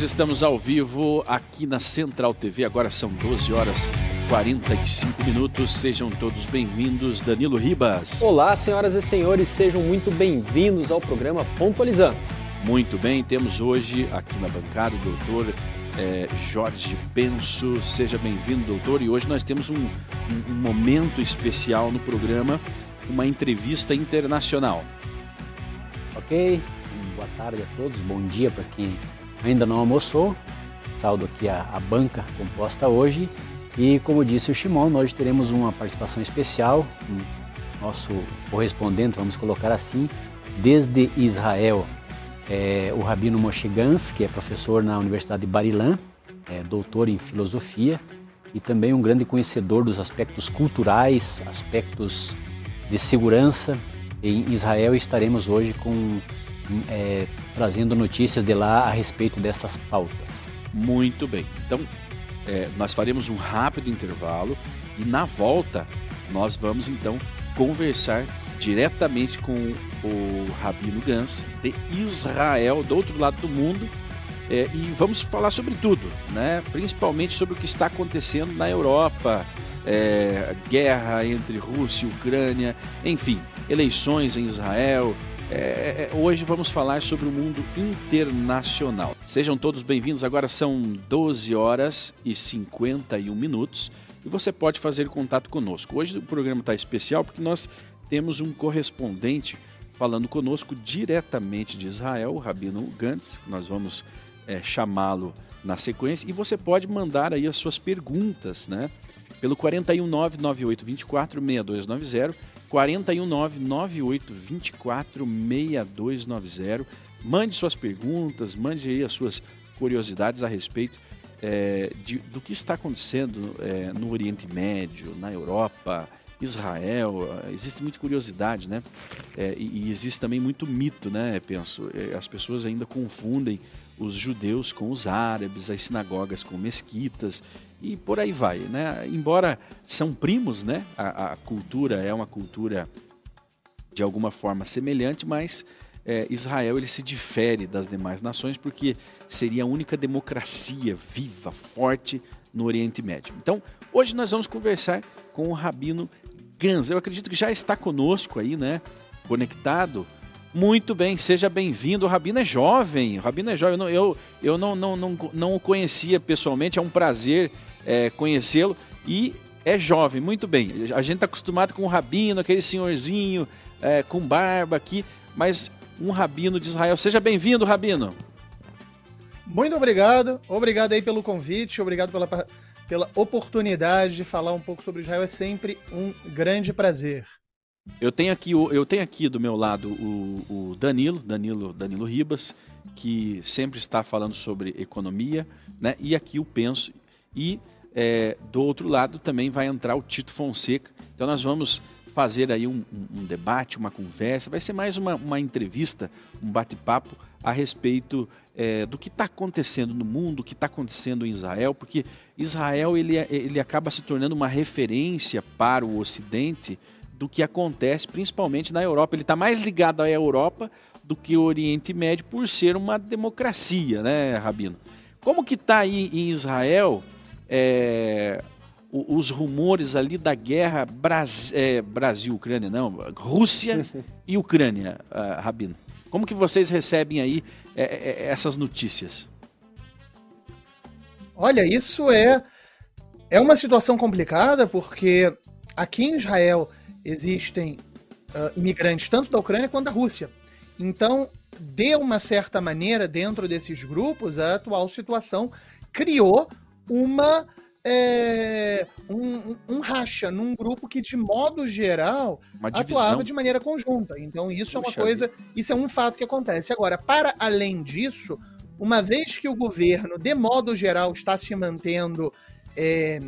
nós estamos ao vivo aqui na Central TV. Agora são 12 horas 45 minutos. Sejam todos bem-vindos. Danilo Ribas. Olá, senhoras e senhores, sejam muito bem-vindos ao programa Pontualizando. Muito bem, temos hoje aqui na bancada o doutor é, Jorge Penso. Seja bem-vindo, doutor. E hoje nós temos um, um, um momento especial no programa, uma entrevista internacional. Ok, boa tarde a todos, bom dia para quem ainda não almoçou. Saldo aqui a, a, banca composta hoje. E como disse o Shimon, hoje teremos uma participação especial, um, nosso correspondente, vamos colocar assim, desde Israel, é, o Rabino Moshe Gans, que é professor na Universidade de Barilan, é, doutor em filosofia e também um grande conhecedor dos aspectos culturais, aspectos de segurança. Em Israel estaremos hoje com é, trazendo notícias de lá a respeito dessas pautas. Muito bem. Então, é, nós faremos um rápido intervalo e na volta nós vamos então conversar diretamente com o Rabino Gans de Israel, do outro lado do mundo, é, e vamos falar sobre tudo, né? principalmente sobre o que está acontecendo na Europa, é, guerra entre Rússia e Ucrânia, enfim, eleições em Israel, é, hoje vamos falar sobre o mundo internacional. Sejam todos bem-vindos. Agora são 12 horas e 51 minutos e você pode fazer contato conosco. Hoje o programa está especial porque nós temos um correspondente falando conosco diretamente de Israel, o Rabino Gantz. Nós vamos é, chamá-lo na sequência e você pode mandar aí as suas perguntas, né? Pelo 419 9824 6290 419-9824-6290. Mande suas perguntas, mande aí as suas curiosidades a respeito é, de, do que está acontecendo é, no Oriente Médio, na Europa, Israel. Existe muita curiosidade, né? É, e, e, existe também muito mito, né? Penso, as pessoas ainda confundem os judeus com os árabes, as sinagogas com mesquitas e por aí vai, né? Embora são primos, né? A, a cultura é uma cultura de alguma forma semelhante, mas é, Israel ele se difere das demais nações porque seria a única democracia viva, forte no Oriente Médio. Então, hoje nós vamos conversar com o Rabino Gans. Eu acredito que já está conosco aí, né? Conectado. Muito bem, seja bem-vindo. O Rabino é jovem, o Rabino é jovem. Eu, eu não, não, não, não o conhecia pessoalmente, é um prazer é, conhecê-lo. E é jovem, muito bem. A gente está acostumado com o rabino, aquele senhorzinho é, com barba aqui, mas um rabino de Israel. Seja bem-vindo, rabino. Muito obrigado. Obrigado aí pelo convite, obrigado pela, pela oportunidade de falar um pouco sobre Israel. É sempre um grande prazer. Eu tenho aqui, eu tenho aqui do meu lado o, o Danilo, Danilo, Danilo Ribas, que sempre está falando sobre economia, né? E aqui o Penso e é, do outro lado também vai entrar o Tito Fonseca. Então nós vamos fazer aí um, um, debate, uma conversa, vai ser mais uma, uma entrevista, um bate-papo a respeito é, do que está acontecendo no mundo, o que está acontecendo em Israel, porque Israel ele, ele acaba se tornando uma referência para o Ocidente do que acontece principalmente na Europa. Ele está mais ligado à Europa do que o Oriente Médio por ser uma democracia, né, Rabino? Como que está aí em Israel é, os rumores ali da guerra Bras, é, Brasil-Ucrânia, não, Rússia e Ucrânia, uh, Rabino. Como que vocês recebem aí é, é, é, essas notícias? Olha, isso é, é uma situação complicada, porque aqui em Israel existem uh, imigrantes tanto da Ucrânia quanto da Rússia. Então, de uma certa maneira, dentro desses grupos, a atual situação criou uma é, um, um, racha num grupo que, de modo geral, atuava de maneira conjunta. Então, isso Puxa é uma coisa, isso é um fato que acontece. Agora, para além disso, uma vez que o governo, de modo geral, está se mantendo é,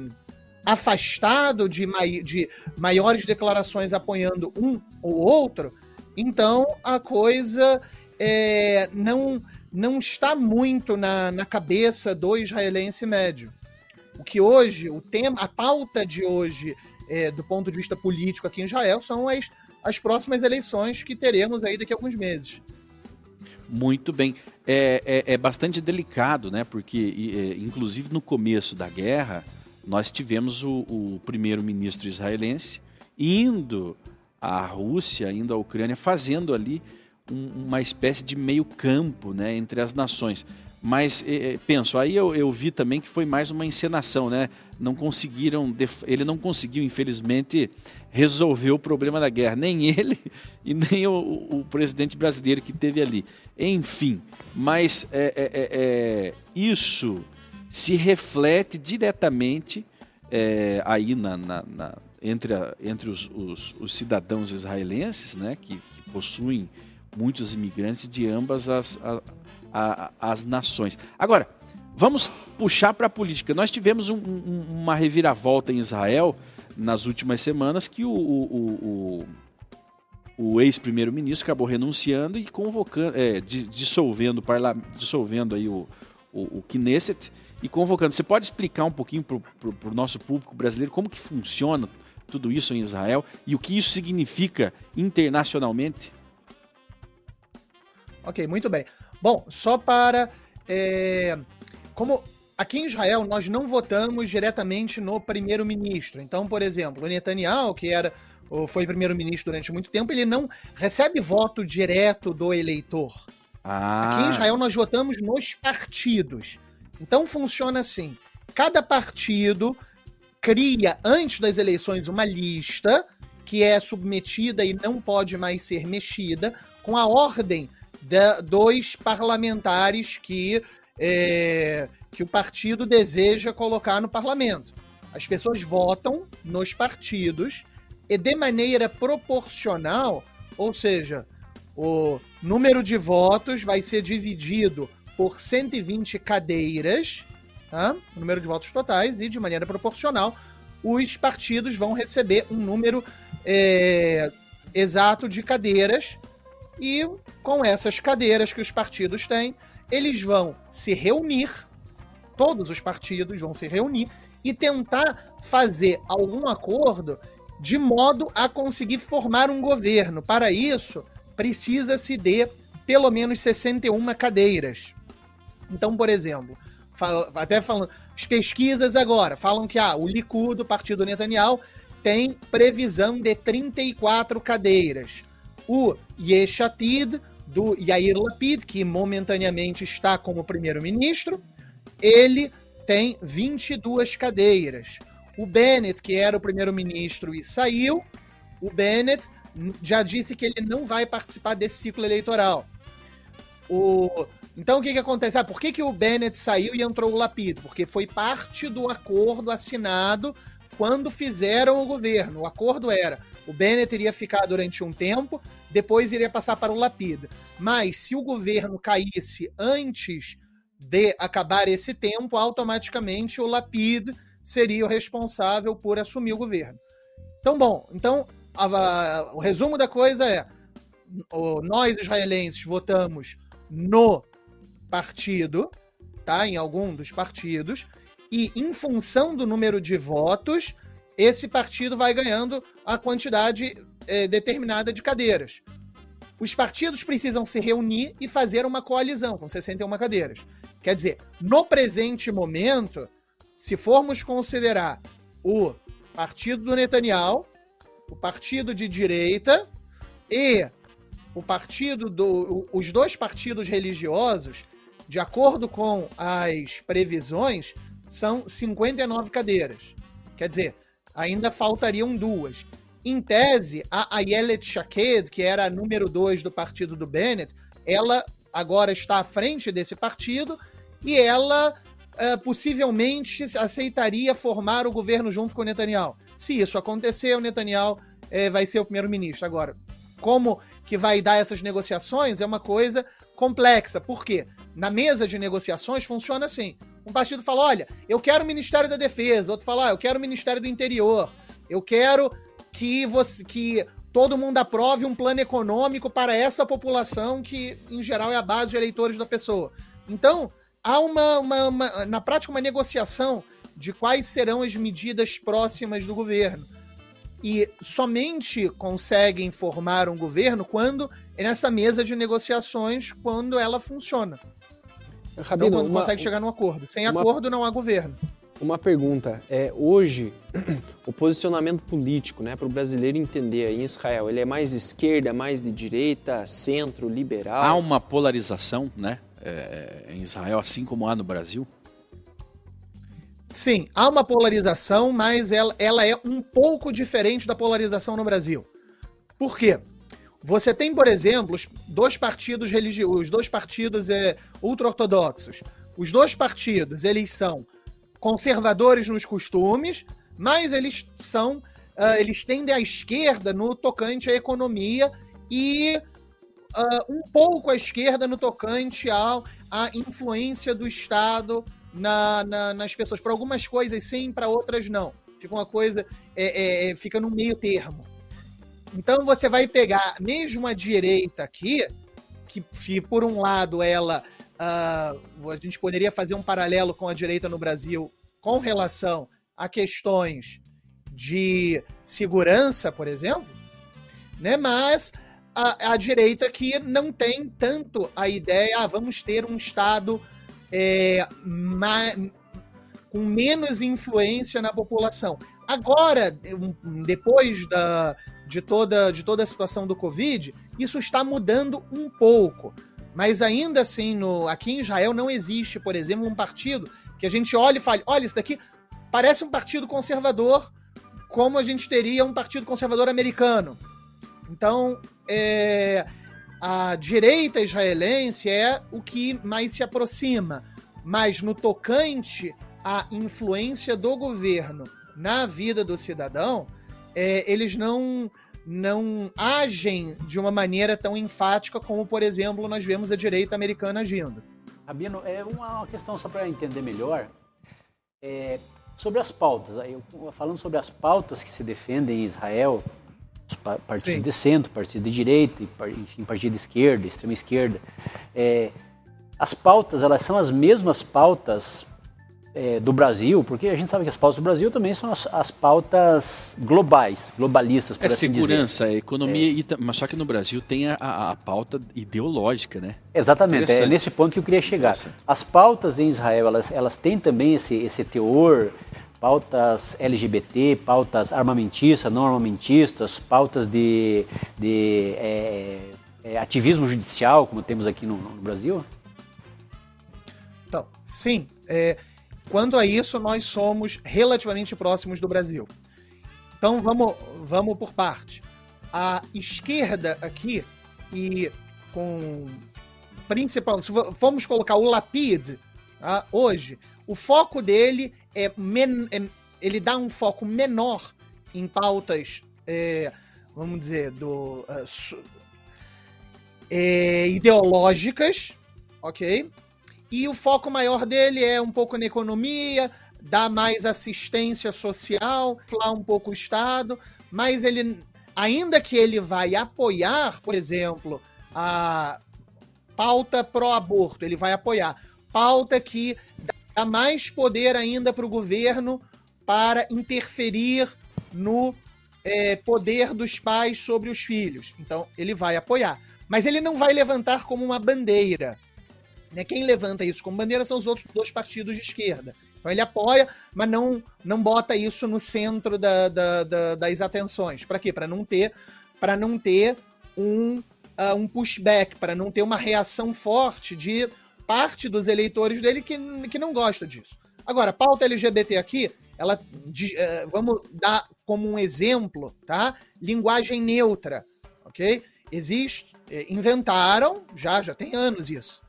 afastado de, mai, de maiores declarações apoiando um ou outro, então a coisa é, não, não está muito na, na cabeça do israelense médio. O que hoje, o tema, a pauta de hoje, é, do ponto de vista político aqui em Israel, são as, as próximas eleições que teremos aí daqui a alguns meses. Muito bem. É, é, é bastante delicado, né? Porque, é, inclusive, no começo da guerra, nós tivemos o, o primeiro-ministro israelense indo à Rússia, indo à Ucrânia, fazendo ali um, uma espécie de meio campo né, entre as nações. Mas é, penso, aí eu, eu, vi também que foi mais uma encenação, né? Não conseguiram, ele não conseguiu, infelizmente, resolver o problema da guerra, nem ele e nem o, o presidente brasileiro que teve ali. Enfim, mas é, é, é isso se reflete diretamente aí na, na, na, entre, a, entre os, os, os, cidadãos israelenses, né? Que, que possuem muitos imigrantes de ambas as, a, a, as nações. Agora, vamos puxar para a política. Nós tivemos um, um, uma reviravolta em Israel nas últimas semanas que o, o, o, o ex-primeiro-ministro acabou renunciando e convocando, é, dissolvendo, parla, dissolvendo aí o, o, o Knesset e convocando. Você pode explicar um pouquinho para o nosso público brasileiro como que funciona tudo isso em Israel e o que isso significa internacionalmente? Ok, muito bem. Bom, só para. É, como aqui em Israel nós não votamos diretamente no primeiro-ministro. Então, por exemplo, o Netanyahu, que era foi primeiro-ministro durante muito tempo, ele não recebe voto direto do eleitor. Ah. Aqui em Israel nós votamos nos partidos. Então funciona assim: cada partido cria antes das eleições uma lista que é submetida e não pode mais ser mexida com a ordem de, parlamentares que, é, que o partido deseja colocar no parlamento. As pessoas votam nos partidos e de maneira proporcional, ou seja, o número de votos vai ser dividido por 120 cadeiras, tá? o número de votos totais, e de maneira proporcional, os partidos vão receber um número é, exato de cadeiras e com essas cadeiras que os partidos têm, eles vão se reunir, todos os partidos vão se reunir e tentar fazer algum acordo de modo a conseguir formar um governo. Para isso, precisa-se de pelo menos 61 cadeiras. Então, por exemplo, até falando, as pesquisas agora falam que ah, o Likud, o partido Netanyahu, tem previsão de 34 cadeiras. O Yeshatid, do Yair Lapid, que momentaneamente está como primeiro-ministro, ele tem 22 cadeiras. O Bennett, que era o primeiro-ministro e saiu, o Bennett já disse que ele não vai participar desse ciclo eleitoral. O... Então o que, que acontece? Ah, por que, que o Bennett saiu e entrou o Lapid? Porque foi parte do acordo assinado quando fizeram o governo. O acordo era o Bennett iria ficar durante um tempo, depois iria passar para o Lapid. Mas se o governo caísse antes de acabar esse tempo, automaticamente o Lapid seria o responsável por assumir o governo. Então, bom, então a, a, o resumo da coisa é: o, nós israelenses votamos no partido, tá? Em algum dos partidos, e em função do número de votos, esse partido vai ganhando a quantidade é, determinada de cadeiras. Os partidos precisam se reunir e fazer uma coalizão com 61 cadeiras. Quer dizer, no presente momento, se formos considerar o partido do Netanyahu, o partido de direita e o partido do os dois partidos religiosos, de acordo com as previsões, são 59 cadeiras. Quer dizer, ainda faltariam duas. Em tese, a Ayelet Shaked, que era a número 2 do partido do Bennett, ela agora está à frente desse partido e ela uh, possivelmente aceitaria formar o governo junto com o Netanyahu. Se isso acontecer, o Netanyahu uh, vai ser o primeiro-ministro. Agora, como que vai dar essas negociações é uma coisa complexa. Por quê? Na mesa de negociações funciona assim. Um partido fala: olha, eu quero o Ministério da Defesa, outro fala: ah, eu quero o Ministério do Interior, eu quero que você que todo mundo aprove um plano econômico para essa população que, em geral, é a base de eleitores da pessoa. Então, há uma, uma, uma, na prática uma negociação de quais serão as medidas próximas do governo. E somente conseguem formar um governo quando nessa mesa de negociações quando ela funciona. Rabino, então, quando uma, consegue chegar num acordo. Sem uma, acordo, não há governo. Uma pergunta. É, hoje, o posicionamento político né, para o brasileiro entender aí em Israel, ele é mais esquerda, mais de direita, centro, liberal? Há uma polarização né, é, em Israel, assim como há no Brasil? Sim, há uma polarização, mas ela, ela é um pouco diferente da polarização no Brasil. Por quê? Você tem, por exemplo, os dois partidos religiosos, dois partidos é, ultra-ortodoxos. Os dois partidos, eles são conservadores nos costumes, mas eles são, uh, eles tendem à esquerda no tocante à economia e uh, um pouco à esquerda no tocante ao, à influência do Estado na, na, nas pessoas. Para algumas coisas sim, para outras não. Fica uma coisa, é, é, é, fica no meio termo. Então você vai pegar mesmo a direita aqui, que se por um lado ela. Uh, a gente poderia fazer um paralelo com a direita no Brasil com relação a questões de segurança, por exemplo, né? mas a, a direita que não tem tanto a ideia, ah, vamos ter um Estado é, com menos influência na população. Agora, depois da, de, toda, de toda a situação do Covid, isso está mudando um pouco. Mas ainda assim, no, aqui em Israel não existe, por exemplo, um partido que a gente olhe e fale: olha, isso daqui parece um partido conservador, como a gente teria um partido conservador americano. Então, é, a direita israelense é o que mais se aproxima, mas no tocante à influência do governo na vida do cidadão, é, eles não não agem de uma maneira tão enfática como, por exemplo, nós vemos a direita americana agindo. Rabino, é uma questão só para entender melhor. É, sobre as pautas, eu, falando sobre as pautas que se defendem em Israel, partidos Sim. de centro, partido de direita, enfim, partido de esquerda, extrema esquerda. É, as pautas, elas são as mesmas pautas é, do Brasil, porque a gente sabe que as pautas do Brasil também são as, as pautas globais, globalistas, por é assim segurança, dizer. É economia, é. E, mas só que no Brasil tem a, a, a pauta ideológica, né? Exatamente, é nesse ponto que eu queria chegar. As pautas em Israel, elas, elas têm também esse, esse teor pautas LGBT, pautas armamentistas, não armamentistas, pautas de, de é, é, ativismo judicial, como temos aqui no, no Brasil? Então, sim. É, quanto a isso, nós somos relativamente próximos do Brasil. Então, vamos, vamos por parte. A esquerda aqui, e com principal, se formos colocar o Lapid tá, hoje, o foco dele é, men, é, ele dá um foco menor em pautas, é, vamos dizer, do, su, é, ideológicas, ok? E o foco maior dele é um pouco na economia, dar mais assistência social, falar um pouco o Estado, mas ele, ainda que ele vai apoiar, por exemplo, a pauta pró-aborto, ele vai apoiar pauta que dá mais poder ainda para o governo para interferir no é, poder dos pais sobre os filhos. Então, ele vai apoiar. Mas ele não vai levantar como uma bandeira. Né? Quem levanta isso como bandeira são os outros dois partidos de esquerda. Então ele apoia, mas não, não bota isso no centro da, da, da, das atenções. Para quê? Para não ter, para não ter um, uh, um pushback, para não ter uma reação forte de parte dos eleitores dele que, que não gosta disso. Agora, pauta LGBT aqui, ela de, uh, vamos dar como um exemplo, tá? Linguagem neutra, ok? Existe, eh, inventaram, já já tem anos isso,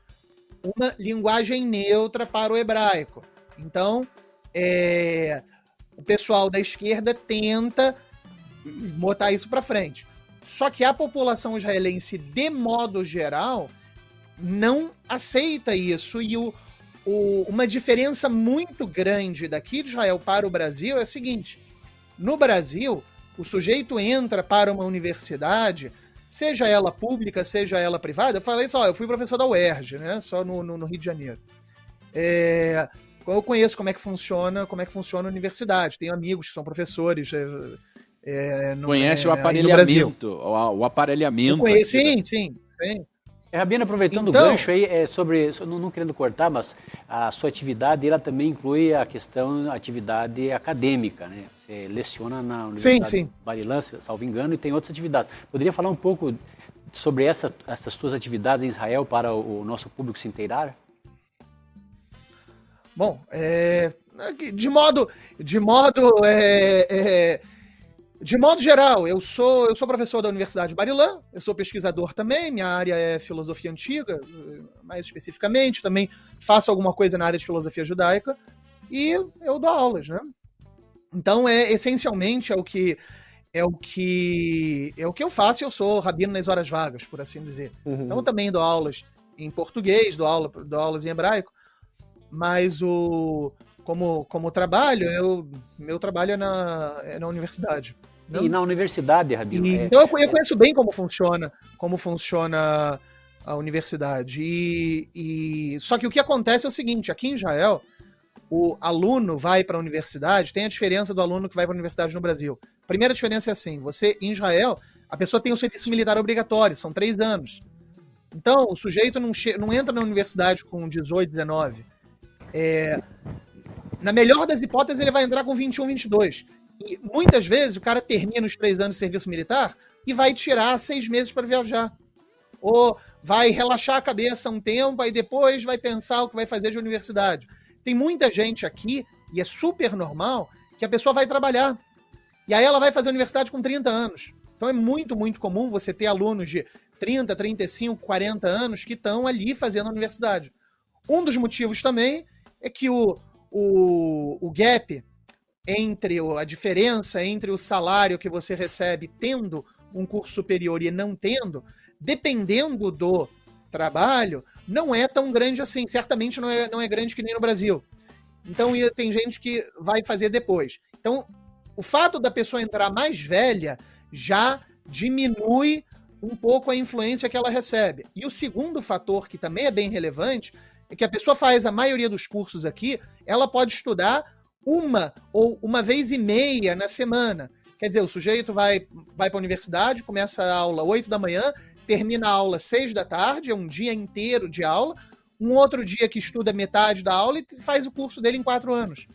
uma linguagem neutra para o hebraico. Então, é, o pessoal da esquerda tenta botar isso para frente. Só que a população israelense, de modo geral, não aceita isso. E o, o, uma diferença muito grande daqui de Israel para o Brasil é a seguinte: no Brasil, o sujeito entra para uma universidade, seja ela pública, seja ela privada. Eu falei só, eu fui professor da UERJ, né? Só no, no, no Rio de Janeiro. É, eu conheço como é que funciona, como é que funciona a universidade. Tenho amigos que são professores. É, é, no, Conhece é, o Brasil. aparelhamento, o, o aparelhamento. Conheço, né? sim, sim, sim. É, Rabino, aproveitando Então- o gancho aí, é sobre, so- não, não querendo cortar, mas a sua atividade, ela também inclui a questão, a atividade acadêmica, né? Você leciona na Universidade sim. se- salvo engano, e tem outras atividades. Poderia falar um pouco sobre essa, essas suas atividades em Israel para o, o nosso público se inteirar? Bom, é, de modo, de modo, é, é, de modo geral, eu sou, eu sou professor da Universidade de Barilã, eu sou pesquisador também, minha área é filosofia antiga, eh, mais especificamente, também faço alguma coisa na área de filosofia judaica e eu dou aulas, né? Então é essencialmente é o que é o que é o que eu faço. Eu sou rabino nas horas vagas, por assim dizer. Então eu também dou aulas em português, dou, aula, dou aulas em hebraico, mas o como, como trabalho, eu, meu trabalho é na, é na universidade. né? E na universidade, Rabino? E- é- então eu, eu conheço bem como funciona, como funciona a universidade. E, e- só que o que acontece é o seguinte: aqui em Israel, o aluno vai para a universidade, tem a diferença do aluno que vai para a universidade no Brasil. A primeira diferença é assim: você em Israel, a pessoa tem o serviço militar obrigatório, são três anos. Então, o sujeito não, não entra na universidade com 18, 19. É, na melhor das hipóteses, ele vai entrar com 21, 22. E muitas vezes o cara termina os três anos de serviço militar e vai tirar seis meses para viajar. Ou vai relaxar a cabeça um tempo, aí depois vai pensar o que vai fazer de universidade. Tem muita gente aqui, e é super normal, que a pessoa vai trabalhar. E aí ela vai fazer universidade com 30 anos. Então é muito, muito comum você ter alunos de 30, 35, 40 anos que estão ali fazendo a universidade. Um dos motivos também é que o, o, o gap entre a diferença entre o salário que você recebe tendo um curso superior e não tendo, dependendo do trabalho, não é tão grande assim. Certamente não é, não é grande que nem no Brasil. Então tem gente que vai fazer depois. Então, o fato da pessoa entrar mais velha já diminui um pouco a influência que ela recebe. E o segundo fator, que também é bem relevante, é que a pessoa faz a maioria dos cursos aqui, ela pode estudar uma ou uma vez e meia na semana. Quer dizer, o sujeito vai, vai para a universidade, começa a aula 8 da manhã, termina a aula 6 da tarde, é um dia inteiro de aula. Um outro dia que estuda metade da aula e faz o curso dele em quatro anos.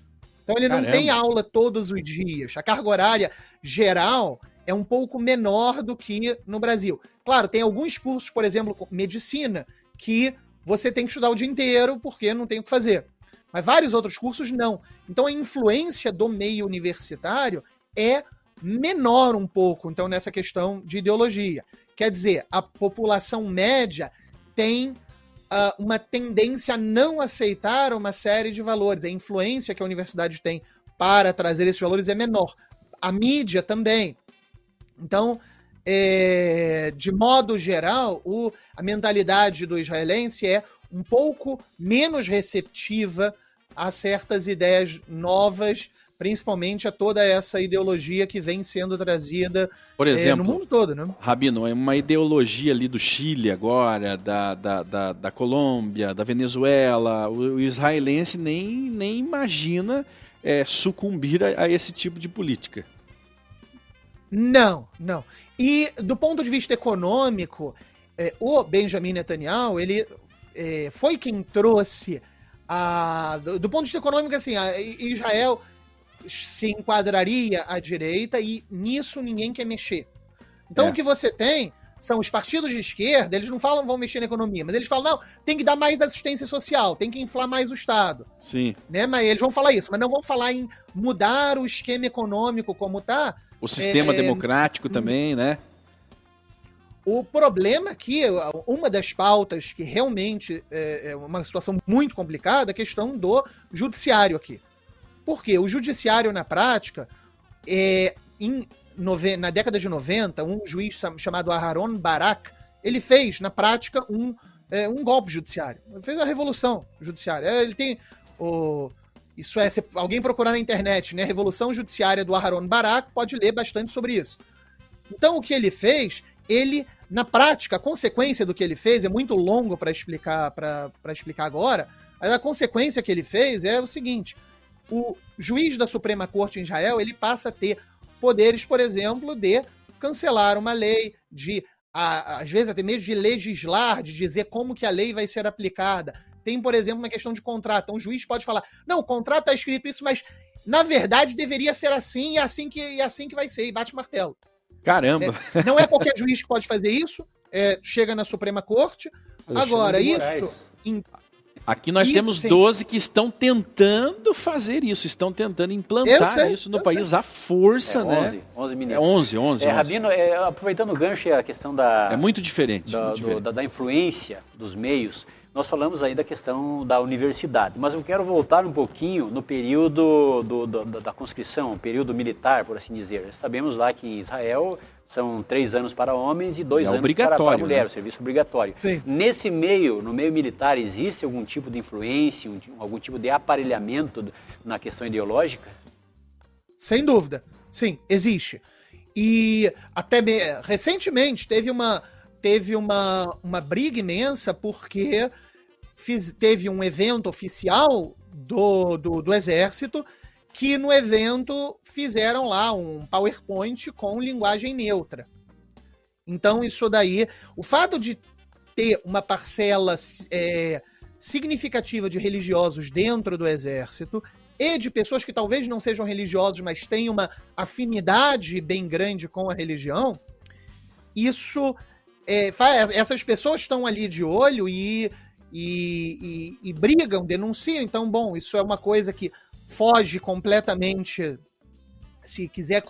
Então ele não Caramba. tem aula todos os dias. A carga horária geral é um pouco menor do que no Brasil. Claro, tem alguns cursos, por exemplo, medicina, que você tem que estudar o dia inteiro porque não tem o que fazer. Mas vários outros cursos não. Então a influência do meio universitário é menor um pouco, então, nessa questão de ideologia. Quer dizer, a população média tem ah, uma tendência a não aceitar uma série de valores. A influência que a universidade tem para trazer esses valores é menor. A mídia também. Então, é, de modo geral, o- a mentalidade do israelense é um pouco menos receptiva a certas ideias novas, principalmente a toda essa ideologia que vem sendo trazida Por é, exemplo, no mundo todo, né? Rabino, é uma ideologia ali do Chile agora, da, da, da, da Colômbia, da Venezuela. O, o israelense nem, nem imagina é, sucumbir a, a esse tipo de política. Não, não. E do ponto de vista econômico, é, o Benjamin Netanyahu, ele é, foi quem trouxe a. Do, do ponto de vista econômico, assim, a Israel se enquadraria à direita e nisso ninguém quer mexer. Então É. o que você tem são os partidos de esquerda, eles não falam vão mexer na economia, mas eles falam, não, tem que dar mais assistência social, tem que inflar mais o Estado Sim. né? Mas eles vão falar isso, mas não vão falar em mudar o esquema econômico como tá. O sistema É, democrático também, né? O problema aqui, uma das pautas que realmente é é uma situação muito complicada, é a questão do judiciário aqui. Porque o judiciário, na prática, é, em nove- na década de 90, um juiz cham- chamado Aharon Barak, ele fez, na prática, um, é, um golpe judiciário. Ele fez a revolução judiciária. É, Ele tem o... Isso é, se alguém procurar na internet, né? Revolução Judiciária do Aharon Barak, pode ler bastante sobre isso. Então, o que ele fez, ele, na prática, a consequência do que ele fez é muito longo para explicar explicar agora, mas a consequência que ele fez é o seguinte: o juiz da Suprema Corte em Israel ele passa a ter poderes, por exemplo, de cancelar uma lei, de às vezes até mesmo de legislar, de dizer como que a lei vai ser aplicada. Tem, por exemplo, uma questão de contrato. Então, um juiz pode falar: não, o contrato está escrito isso, mas na verdade deveria ser assim e é assim que, e é assim que vai ser, e bate martelo. Caramba! É, não é qualquer juiz que pode fazer isso, é, chega na Suprema Corte. Alexandre Agora, isso. Em- Aqui nós Isso, temos sim. 12 que estão tentando fazer isso, estão tentando implantar sei, isso no país à força, É, né? 11, 11 É ministros. 11, 11, É, 11. Rabino, é, aproveitando o gancho e a questão da, É muito diferente. da, muito do- diferente. da, da influência dos meios, nós falamos aí da questão da universidade, mas eu quero voltar um pouquinho no período do, do- da, da conscrição, período militar, por assim dizer. Sabemos lá que em Israel são três anos para homens e dois É anos para, para mulher, né? o serviço obrigatório. Sim. Nesse meio, no meio militar, existe algum tipo de influência, um- algum tipo de aparelhamento na questão ideológica? Sem dúvida. Sim, existe. E até me- recentemente teve uma teve uma, uma briga imensa porque fiz- teve um evento oficial do, do, do Exército que no evento fizeram lá um PowerPoint com linguagem neutra. Então, isso daí, o fato de ter uma parcela é, significativa de religiosos dentro do Exército e de pessoas que talvez não sejam religiosos, mas têm uma afinidade bem grande com a religião, isso é, essas pessoas estão ali de olho e, e, e- e brigam, denunciam. Então, bom, isso é uma coisa que foge completamente, se quiser,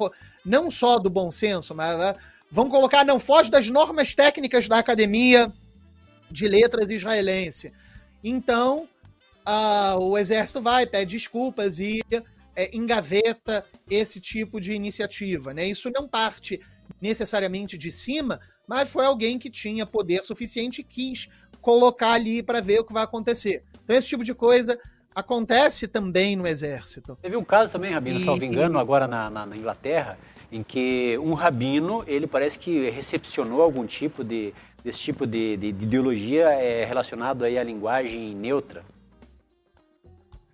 não só do bom senso, mas ah, vão colocar, não foge das normas técnicas da academia de letras israelense. Então, o exército vai, pede desculpas e é, engaveta esse tipo de iniciativa. Né? Isso não parte necessariamente de cima, mas foi alguém que tinha poder suficiente e quis colocar ali para ver o que vai acontecer. Então, esse tipo de coisa acontece também no exército. Teve um caso também, Rabino, E- salvo engano, agora na, na- na Inglaterra, em que um rabino, ele parece que recepcionou algum tipo de, desse tipo de, de- de ideologia é, relacionado aí à linguagem neutra.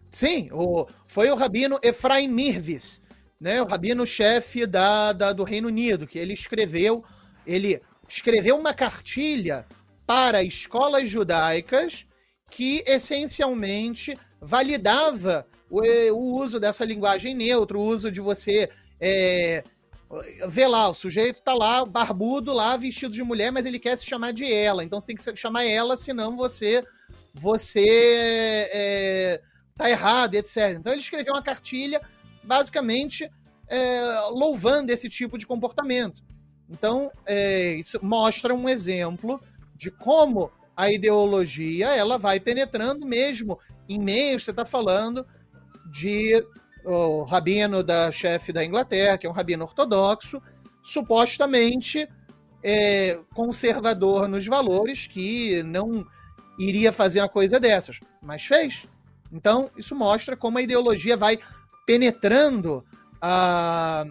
Sim, o, foi o rabino Efraim Mirvis, né, o rabino-chefe da, da- do Reino Unido, que ele escreveu, ele escreveu uma cartilha para escolas judaicas que essencialmente validava o, o uso dessa linguagem neutra, o uso de você é, vê lá, o sujeito tá lá, barbudo lá, vestido de mulher, mas ele quer se chamar de ela, então você tem que chamar ela, senão você você é, tá errado, etc. Então ele escreveu uma cartilha, basicamente é, louvando esse tipo de comportamento. Então é, isso mostra um exemplo de como a ideologia ela vai penetrando mesmo em meios. Você está falando de o rabino da chefe da Inglaterra, que é um rabino ortodoxo, supostamente é, conservador nos valores, que não iria fazer uma coisa dessas, mas fez. Então, isso mostra como a ideologia vai penetrando ah,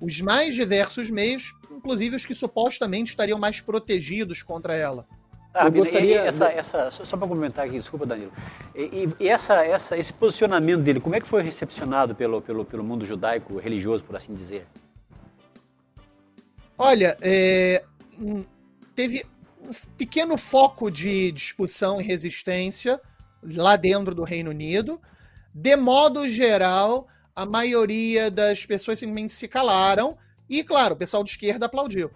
os mais diversos meios, inclusive os que supostamente estariam mais protegidos contra ela. Tá, Eu e- gostaria- e essa, essa, só, para complementar aqui, desculpa, Danilo. E, e- e essa, essa, esse posicionamento dele, como é que foi recepcionado pelo, pelo, pelo mundo judaico religioso, por assim dizer? Olha, é, teve um pequeno foco de discussão e resistência lá dentro do Reino Unido. De modo geral, a maioria das pessoas simplesmente se calaram. E, claro, o pessoal de esquerda aplaudiu.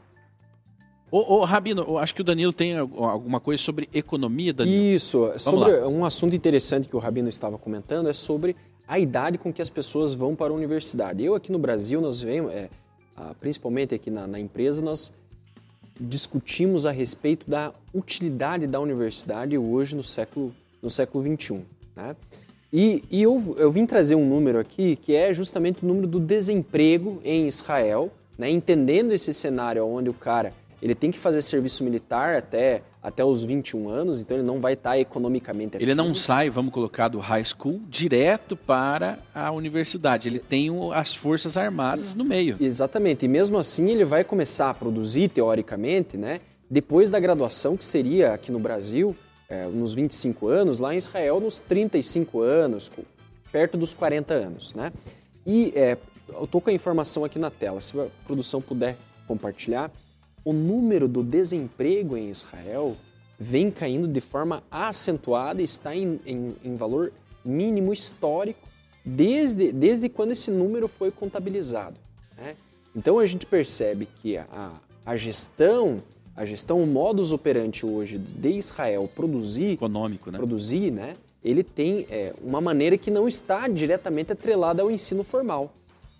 Ô, ô, Rabino, eu acho que o Danilo tem al- alguma coisa sobre economia, Danilo. Isso, sobre um assunto interessante que o Rabino estava comentando é sobre a idade com que as pessoas vão para a universidade. Eu aqui no Brasil, nós vemos, é, ah, principalmente aqui na, na empresa, nós discutimos a respeito da utilidade da universidade hoje no século, no século XXI. Né? E, e eu, eu vim trazer um número aqui que é justamente o número do desemprego em Israel, né? entendendo esse cenário onde o cara ele tem que fazer serviço militar até, até os 21 anos, então ele não vai estar economicamente Ele não ativo. sai, vamos colocar, do high school direto para a universidade. Ele tem as forças armadas no meio. Exatamente, e mesmo assim ele vai começar a produzir, teoricamente, né, depois da graduação, que seria aqui no Brasil, é, nos 25 anos, lá em Israel, nos 35 anos, perto dos 40 anos. Né? E é, eu tô com a informação aqui na tela, se a produção puder compartilhar, o número do desemprego em Israel vem caindo de forma acentuada e está em, em, em valor mínimo histórico desde, desde quando esse número foi contabilizado. Né? Então a gente percebe que a, a gestão, a gestão, o modus operandi hoje de Israel produzir, econômico, né? produzir, né? Ele tem é, uma maneira que não está diretamente atrelada ao ensino formal,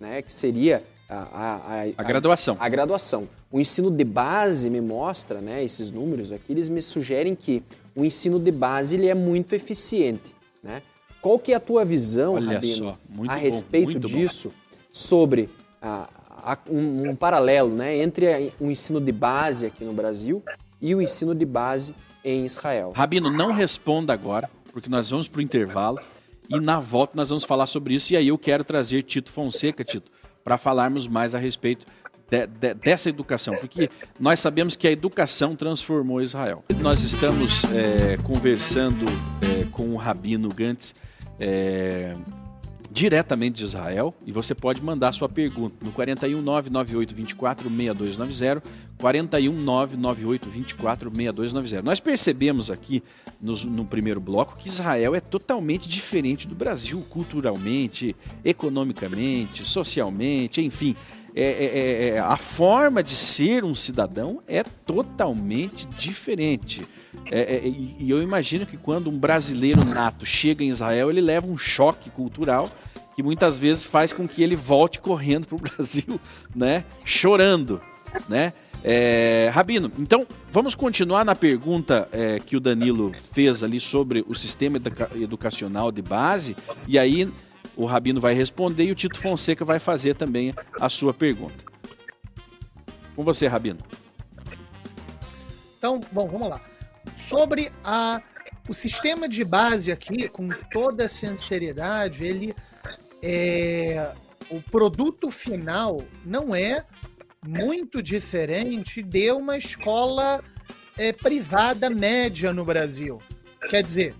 né? Que seria a, a, a, a graduação. A, graduação. O ensino de base me mostra, né? Esses números aqui, eles me sugerem que o ensino de base ele é muito eficiente, né? Qual que é a tua visão, Olha Rabino, a respeito bom, disso, sobre a, a, um, um, paralelo né, entre o ensino de base aqui no Brasil e o ensino de base em Israel? Rabino, não responda agora, porque nós vamos para o intervalo e na volta nós vamos falar sobre isso. E aí eu quero trazer Tito Fonseca, Tito, para falarmos mais a respeito de, de, dessa educação, porque nós sabemos que a educação transformou Israel. Nós estamos é, conversando é, com o Rabino Gantz é, diretamente de Israel e você pode mandar sua pergunta no 41998246290, 41998246290. Nós percebemos aqui no, primeiro bloco que Israel é totalmente diferente do Brasil, culturalmente, economicamente, socialmente, enfim. É, é, é, é a forma de ser um cidadão é totalmente diferente. É, é, e eu imagino que quando um brasileiro nato chega em Israel, ele leva um choque cultural que muitas vezes faz com que ele volte correndo para o Brasil, né? Chorando, né? É, Rabino, então vamos continuar na pergunta é, que o Danilo fez ali sobre o sistema educacional de base, e aí o Rabino vai responder e o Tito Fonseca vai fazer também a sua pergunta. Com você, Rabino. Então, bom, vamos lá sobre a, o sistema de base aqui, com toda a sinceridade, ele é, o produto final não é muito diferente de uma escola é, privada média no Brasil. Quer dizer,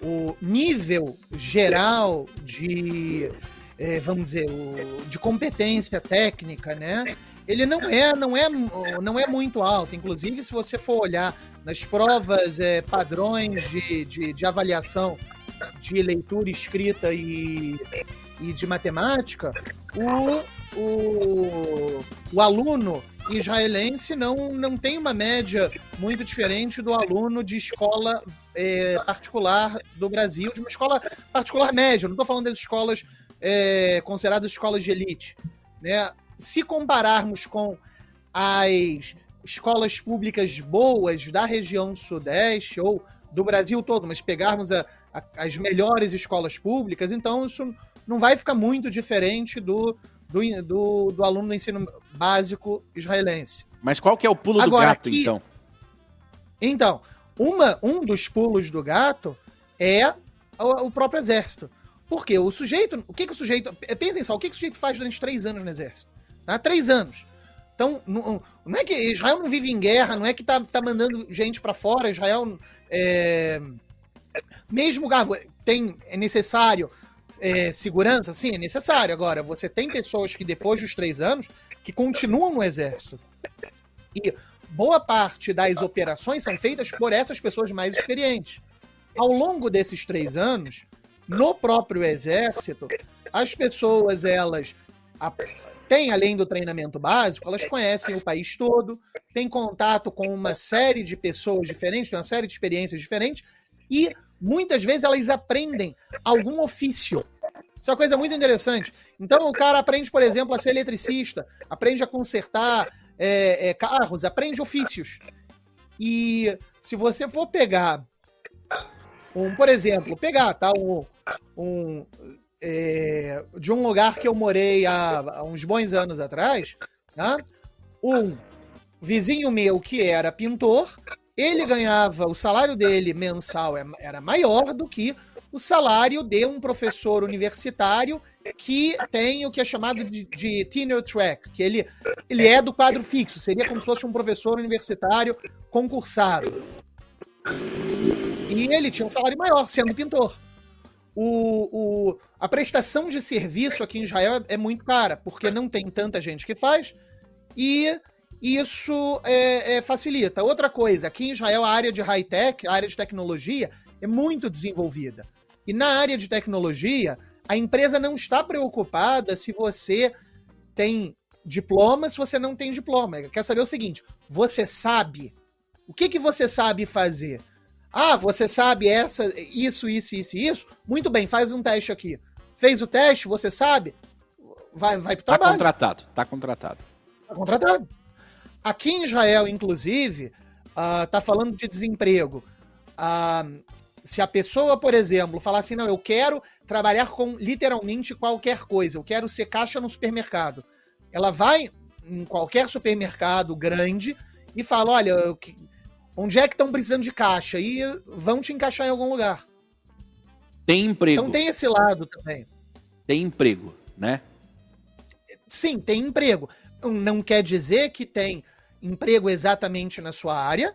o nível geral de, é, vamos dizer, o, de competência técnica, né? Ele não é, não é, não é muito alto. Inclusive, se você for olhar nas provas é, padrões de, de, de, avaliação de leitura escrita e, e de matemática, o, o, o aluno israelense não, não tem uma média muito diferente do aluno de escola é, particular do Brasil, de uma escola particular média. Não estou falando das escolas é, consideradas escolas de elite. Né? Se compararmos com as escolas públicas boas da região sudeste ou do Brasil todo, mas pegarmos a, a, as melhores escolas públicas, então isso não vai ficar muito diferente do, do, do, do aluno do ensino básico israelense. Mas qual que é o pulo Agora, do gato, aqui, então? Então, uma, um dos pulos do gato é o, o próprio exército. Porque o sujeito, o que, que o sujeito. Pensem só, o que, que o sujeito faz durante três anos no exército? Tá? Três anos. Então, não, não, é que Israel não vive em guerra, não é que tá, tá mandando gente para fora. Israel, é, mesmo Gavo, tem é necessário é, segurança, sim, é necessário. Agora, você tem pessoas que depois dos três anos que continuam no exército e boa parte das operações são feitas por essas pessoas mais experientes. Ao longo desses três anos, no próprio exército, as pessoas elas tem, além do treinamento básico, elas conhecem o país todo, têm contato com uma série de pessoas diferentes, uma série de experiências diferentes, e muitas vezes elas aprendem algum ofício. Isso é uma coisa muito interessante. Então o cara aprende, por exemplo, a ser eletricista, aprende a consertar é, é, carros, aprende ofícios. E se você for pegar um, por exemplo, pegar tá, um, um é, de um lugar que eu morei há, há uns bons anos atrás, tá? um vizinho meu que era pintor, ele ganhava, o salário dele mensal é, era maior do que o salário de um professor universitário que tem o que é chamado de, de tenure track, que ele, ele é do quadro fixo, seria como se fosse um professor universitário concursado. E ele tinha um salário maior, sendo pintor. O, o, A prestação de serviço aqui em Israel é, é muito cara, porque não tem tanta gente que faz e isso é, é, facilita. Outra coisa, aqui em Israel a área de high-tech, a área de tecnologia, é muito desenvolvida. E na área de tecnologia, a empresa não está preocupada se você tem diploma, se você não tem diploma. Ela quer saber o seguinte: você sabe? O que, que você sabe fazer? Ah, você sabe essa, isso, isso, isso, isso? Muito bem, faz um teste aqui. Fez o teste, você sabe? Vai, vai pro tá trabalho. Tá contratado, tá contratado. Tá contratado. Aqui em Israel, inclusive, uh, tá falando de desemprego. Uh, se a pessoa, por exemplo, falar assim, não, eu quero trabalhar com literalmente qualquer coisa, eu quero ser caixa no supermercado. Ela vai em qualquer supermercado grande e fala, olha, onde é que estão precisando de caixa? E vão te encaixar em algum lugar. Tem emprego. Então tem esse lado também. Tem emprego, né? Sim, tem emprego. Não quer dizer que tem emprego exatamente na sua área,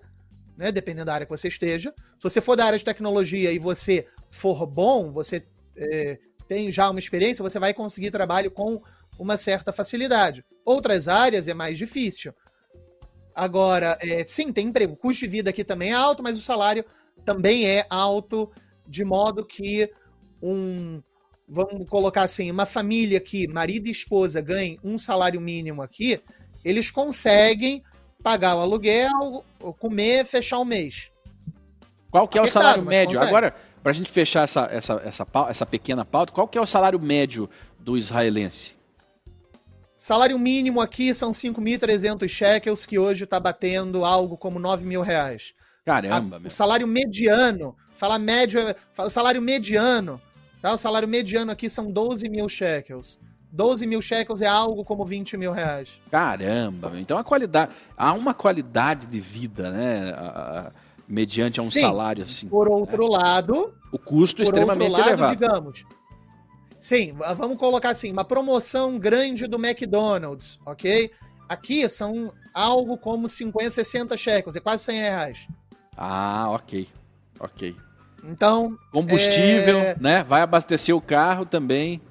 né? Dependendo da área que você esteja. Se você for da área de tecnologia e você for bom, você é, tem já uma experiência, você vai conseguir trabalho com uma certa facilidade. Outras áreas é mais difícil. Agora, é, sim, tem emprego. O custo de vida aqui também é alto, mas o salário também é alto, de modo que um. Vamos colocar assim, uma família que marido e esposa ganhem um salário mínimo aqui, eles conseguem pagar o aluguel, comer, fechar o mês. Qual que é o salário médio? Agora, para a gente fechar essa, essa, essa, essa pequena pauta, qual que é o salário médio do israelense? Salário mínimo aqui são 5.300 shekels, que hoje está batendo algo como 9 mil reais. Caramba, A, O salário mediano, fala médio, o salário mediano, tá? O salário mediano aqui são 12 mil shekels. 12 mil shekels é algo como 20 mil reais. Caramba, então a qualidade. Há uma qualidade de vida, né? A, a, mediante a um Sim, salário assim. Por outro né? lado. O custo extremamente lado, elevado. digamos. Sim, vamos colocar assim, uma promoção grande do McDonald's, ok? Aqui são algo como 50, 60 shekels, é quase 100 reais. Ah, ok. Ok. Então. Combustível, é... né? Vai abastecer o carro também.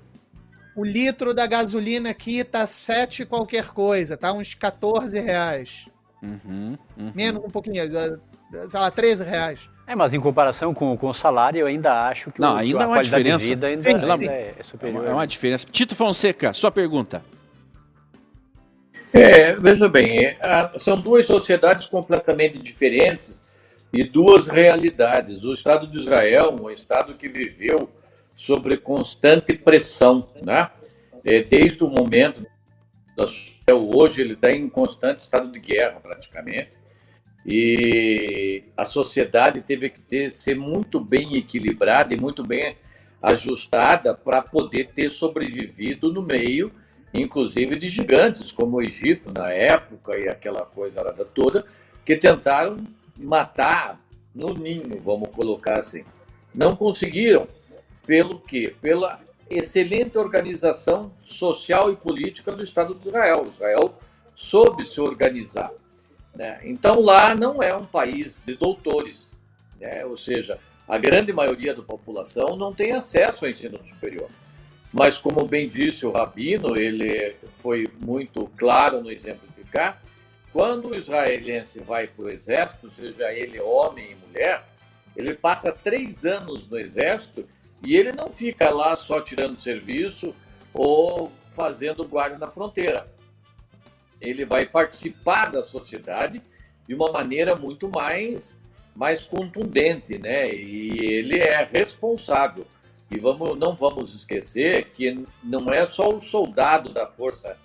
O litro da gasolina aqui tá 7 qualquer coisa, tá? Uns 14 reais. Uhum, uhum. Menos um pouquinho, sei lá, 13 reais. É, mas em comparação com, com o salário, eu ainda acho que, Não, o, ainda que é uma diferença. de vida ainda, Sim, ainda é, é superior. É uma diferença. Tito Fonseca, sua pergunta. É, veja bem, é, são duas sociedades completamente diferentes e duas realidades. O Estado de Israel, um Estado que viveu sobre constante pressão, né? É, desde o momento da hoje ele está em constante estado de guerra praticamente e a sociedade teve que ter, ser muito bem equilibrada e muito bem ajustada para poder ter sobrevivido no meio, inclusive de gigantes como o Egito na época e aquela coisa toda, que tentaram matar no ninho, vamos colocar assim. Não conseguiram, pelo quê? Pela excelente organização social e política do Estado de Israel. Israel soube se organizar. Né? Então, lá não é um país de doutores, né? ou seja, a grande maioria da população não tem acesso ao ensino superior. Mas, como bem disse o Rabino, ele foi muito claro no exemplificar, quando o israelense vai para o exército, seja ele homem e mulher, ele passa três anos no exército e ele não fica lá só tirando serviço ou fazendo guarda na fronteira ele vai participar da sociedade de uma maneira muito mais, mais contundente, né? E ele é responsável. E vamos, não vamos esquecer que não é só o soldado da força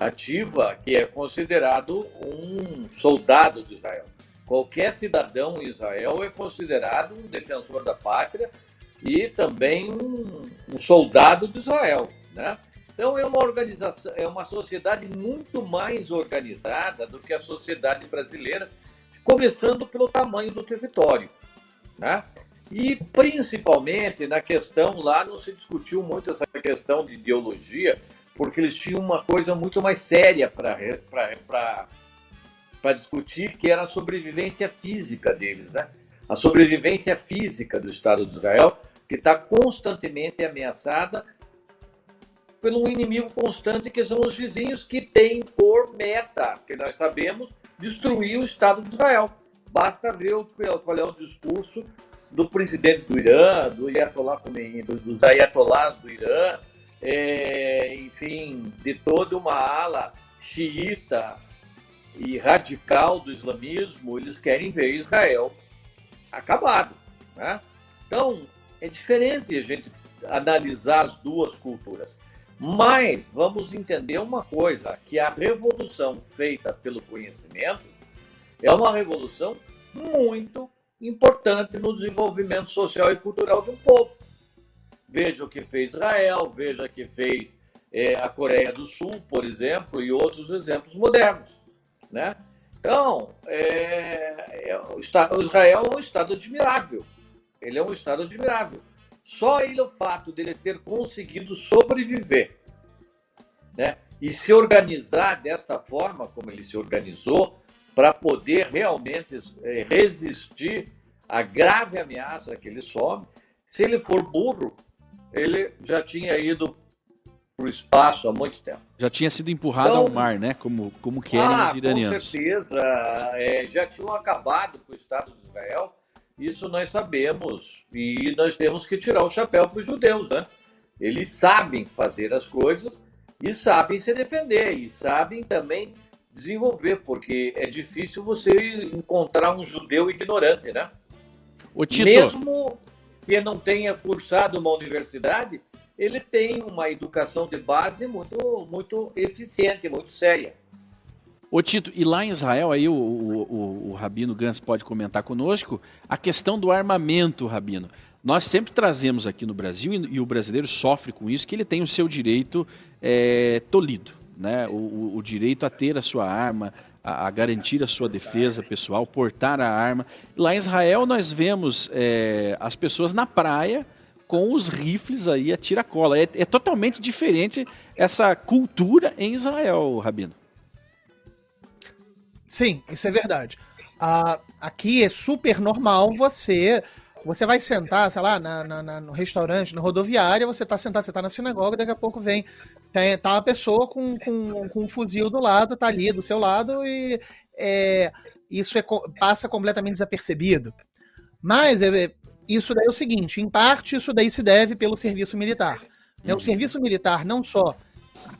ativa que é considerado um soldado de Israel. Qualquer cidadão em Israel é considerado um defensor da pátria e também um, um soldado de Israel, né? Então é uma organização, é uma sociedade muito mais organizada do que a sociedade brasileira, começando pelo tamanho do território, né? E principalmente na questão lá não se discutiu muito essa questão de ideologia, porque eles tinham uma coisa muito mais séria para discutir, que era a sobrevivência física deles, né? A sobrevivência física do Estado de Israel, que está constantemente ameaçada pelo inimigo constante que são os vizinhos que têm por meta, que nós sabemos, destruir o Estado de Israel. Basta ver qual é o discurso do presidente do Irã, do Ayatollah Khomeini, dos ayatollahs do Irã, é, enfim, de toda uma ala xiita e radical do islamismo, eles querem ver Israel acabado. Né? Então, é diferente a gente analisar as duas culturas. Mas vamos entender uma coisa, que a revolução feita pelo conhecimento é uma revolução muito importante no desenvolvimento social e cultural de um povo. Veja o que fez Israel, veja o que fez é, a Coreia do Sul, por exemplo, e outros exemplos modernos. Né? Então, é, é, o, o Israel é um Estado admirável. Ele é um Estado admirável. Só ele, o fato dele ter conseguido sobreviver né, e se organizar desta forma como ele se organizou, para poder realmente é, resistir à grave ameaça que ele some. Se ele for burro, ele já tinha ido para o espaço há muito tempo. Já tinha sido empurrado então, ao mar, né? Como, como querem ah, os iranianos. Com certeza. É, já tinham acabado com o Estado de Israel. Isso nós sabemos. E nós temos que tirar o chapéu para os judeus, né? Eles sabem fazer as coisas e sabem se defender. E sabem também desenvolver, porque é difícil você encontrar um judeu ignorante, né? O Tito... Mesmo não tenha cursado uma universidade, ele tem uma educação de base muito, muito eficiente, muito séria. Ô Tito, e lá em Israel, aí o, o, o, o Rabino Gans pode comentar conosco, a questão do armamento, Rabino. Nós sempre trazemos aqui no Brasil, e, e o brasileiro sofre com isso, que ele tem o seu direito é, tolhido né, o, o, direito a ter a sua arma, a, a, garantir a sua defesa pessoal, portar a arma. Lá em Israel nós vemos é, as pessoas na praia com os rifles aí a tiracola. É, é totalmente diferente essa cultura em Israel, Rabino. Sim, isso é verdade. Ah, aqui é super normal você você vai sentar, sei lá, na, na, no restaurante, na rodoviária, você tá sentado, você tá na sinagoga, daqui a pouco vem. Tem, tá uma pessoa com, com, com um fuzil do lado, tá ali do seu lado, e é, isso é, passa completamente desapercebido. Mas é, isso daí é o seguinte: em parte, isso daí se deve pelo serviço militar. Né? O uhum. serviço militar não só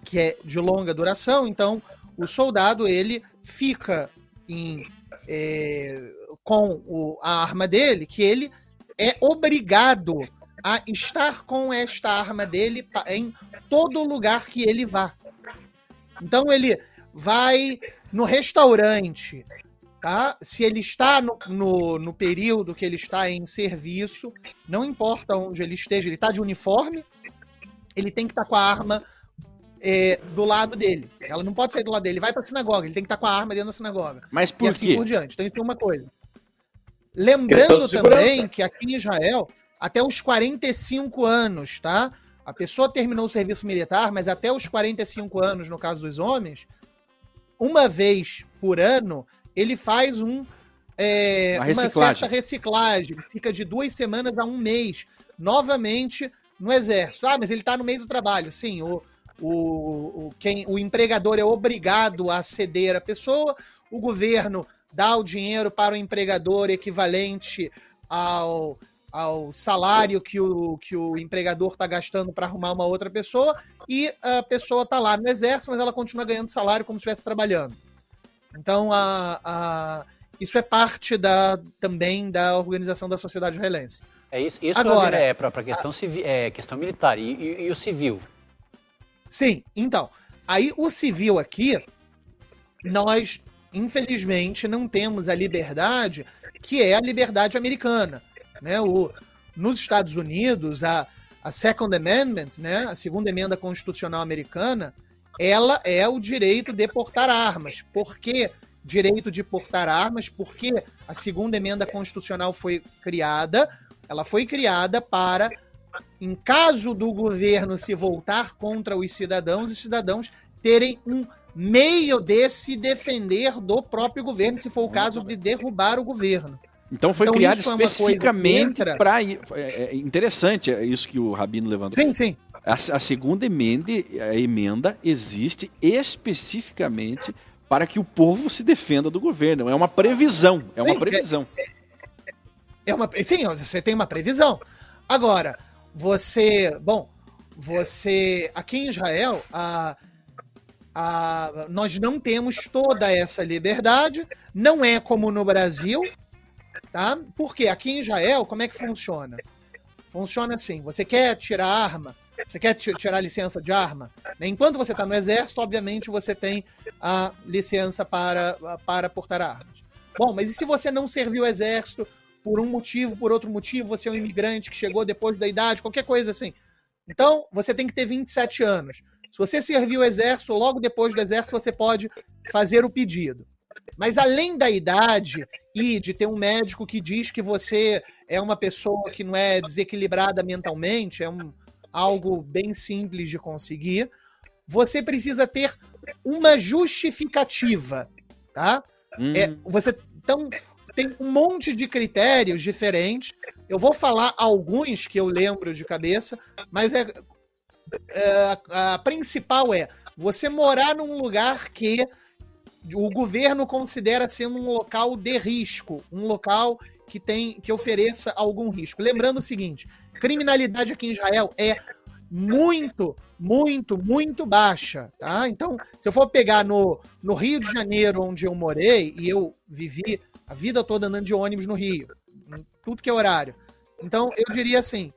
que é de longa duração, então o soldado ele fica em, é, com o, a arma dele, que ele é obrigado a estar com esta arma dele em todo lugar que ele vá. Então ele vai no restaurante, tá? Se ele está no, no, no, período que ele está em serviço, não importa onde ele esteja, ele está de uniforme, ele tem que estar tá com a arma é, do lado dele. Ela não pode sair do lado dele. Ele vai para a sinagoga, ele tem que estar tá com a arma dentro da sinagoga. Mas por e assim quê? por diante. Então isso é uma coisa. Lembrando também que aqui em Israel, até os 45 anos, tá? A pessoa terminou o serviço militar, mas até os 45 anos, no caso dos homens, uma vez por ano, ele faz um, é, uma, uma, certa reciclagem. Fica de duas semanas a um mês, novamente no exército. Ah, mas ele está no meio do trabalho. Sim, o, o, o, quem, o empregador é obrigado a ceder a pessoa, o governo dá o dinheiro para o empregador equivalente ao, ao salário que o, que o empregador está gastando para arrumar uma outra pessoa, e a pessoa está lá no exército, mas ela continua ganhando salário como se estivesse trabalhando. Então, a, a, isso é parte da, também da organização da sociedade israelense. É isso, isso Agora, é para a questão, é, questão militar. E, e, e o civil? Sim, então. Aí o civil aqui, nós infelizmente, não temos a liberdade que é a liberdade americana. Né? O, nos Estados Unidos, a, a Second Amendment, né, a segunda emenda constitucional americana, ela é o direito de portar armas. Por que direito de portar armas? Porque a segunda emenda constitucional foi criada, ela foi criada para, em caso do governo se voltar contra os cidadãos, os cidadãos terem um meio de se defender do próprio governo, se for o caso de derrubar o governo. Então foi então, criado especificamente para. É, é interessante isso que o Rabino levantou. Sim, sim. A, a segunda emenda, a emenda existe especificamente para que o povo se defenda do governo. É uma previsão. É uma previsão. É uma, sim, você tem uma previsão. Agora, você. Bom, você. Aqui em Israel, a, a, nós não temos toda essa liberdade. Não é como no Brasil. Tá? Porque aqui em Israel, como é que funciona? Funciona assim: você quer tirar arma, você quer tirar licença de arma? Enquanto você está no exército, obviamente você tem a licença para, para portar armas. Bom, mas e se você não serviu o exército por um motivo, por outro motivo, você é um imigrante que chegou depois da idade, qualquer coisa assim? Então, você tem que ter 27 anos. Se você serviu o exército, logo depois do exército, você pode fazer o pedido. Mas além da idade e de ter um médico que diz que você é uma pessoa que não é desequilibrada mentalmente, é um, algo bem simples de conseguir, você precisa ter uma justificativa, tá? Hum. É, você então tem um monte de critérios diferentes. Eu vou falar alguns que eu lembro de cabeça, mas é, é a, a principal é você morar num lugar que o governo considera sendo um local de risco, um local que tem que ofereça algum risco. Lembrando o seguinte, criminalidade aqui em Israel é muito, muito, muito baixa, tá? Então, se eu for pegar no, no Rio de Janeiro, onde eu morei, e eu vivi a vida toda andando de ônibus no Rio, tudo que é horário. Então, eu diria assim,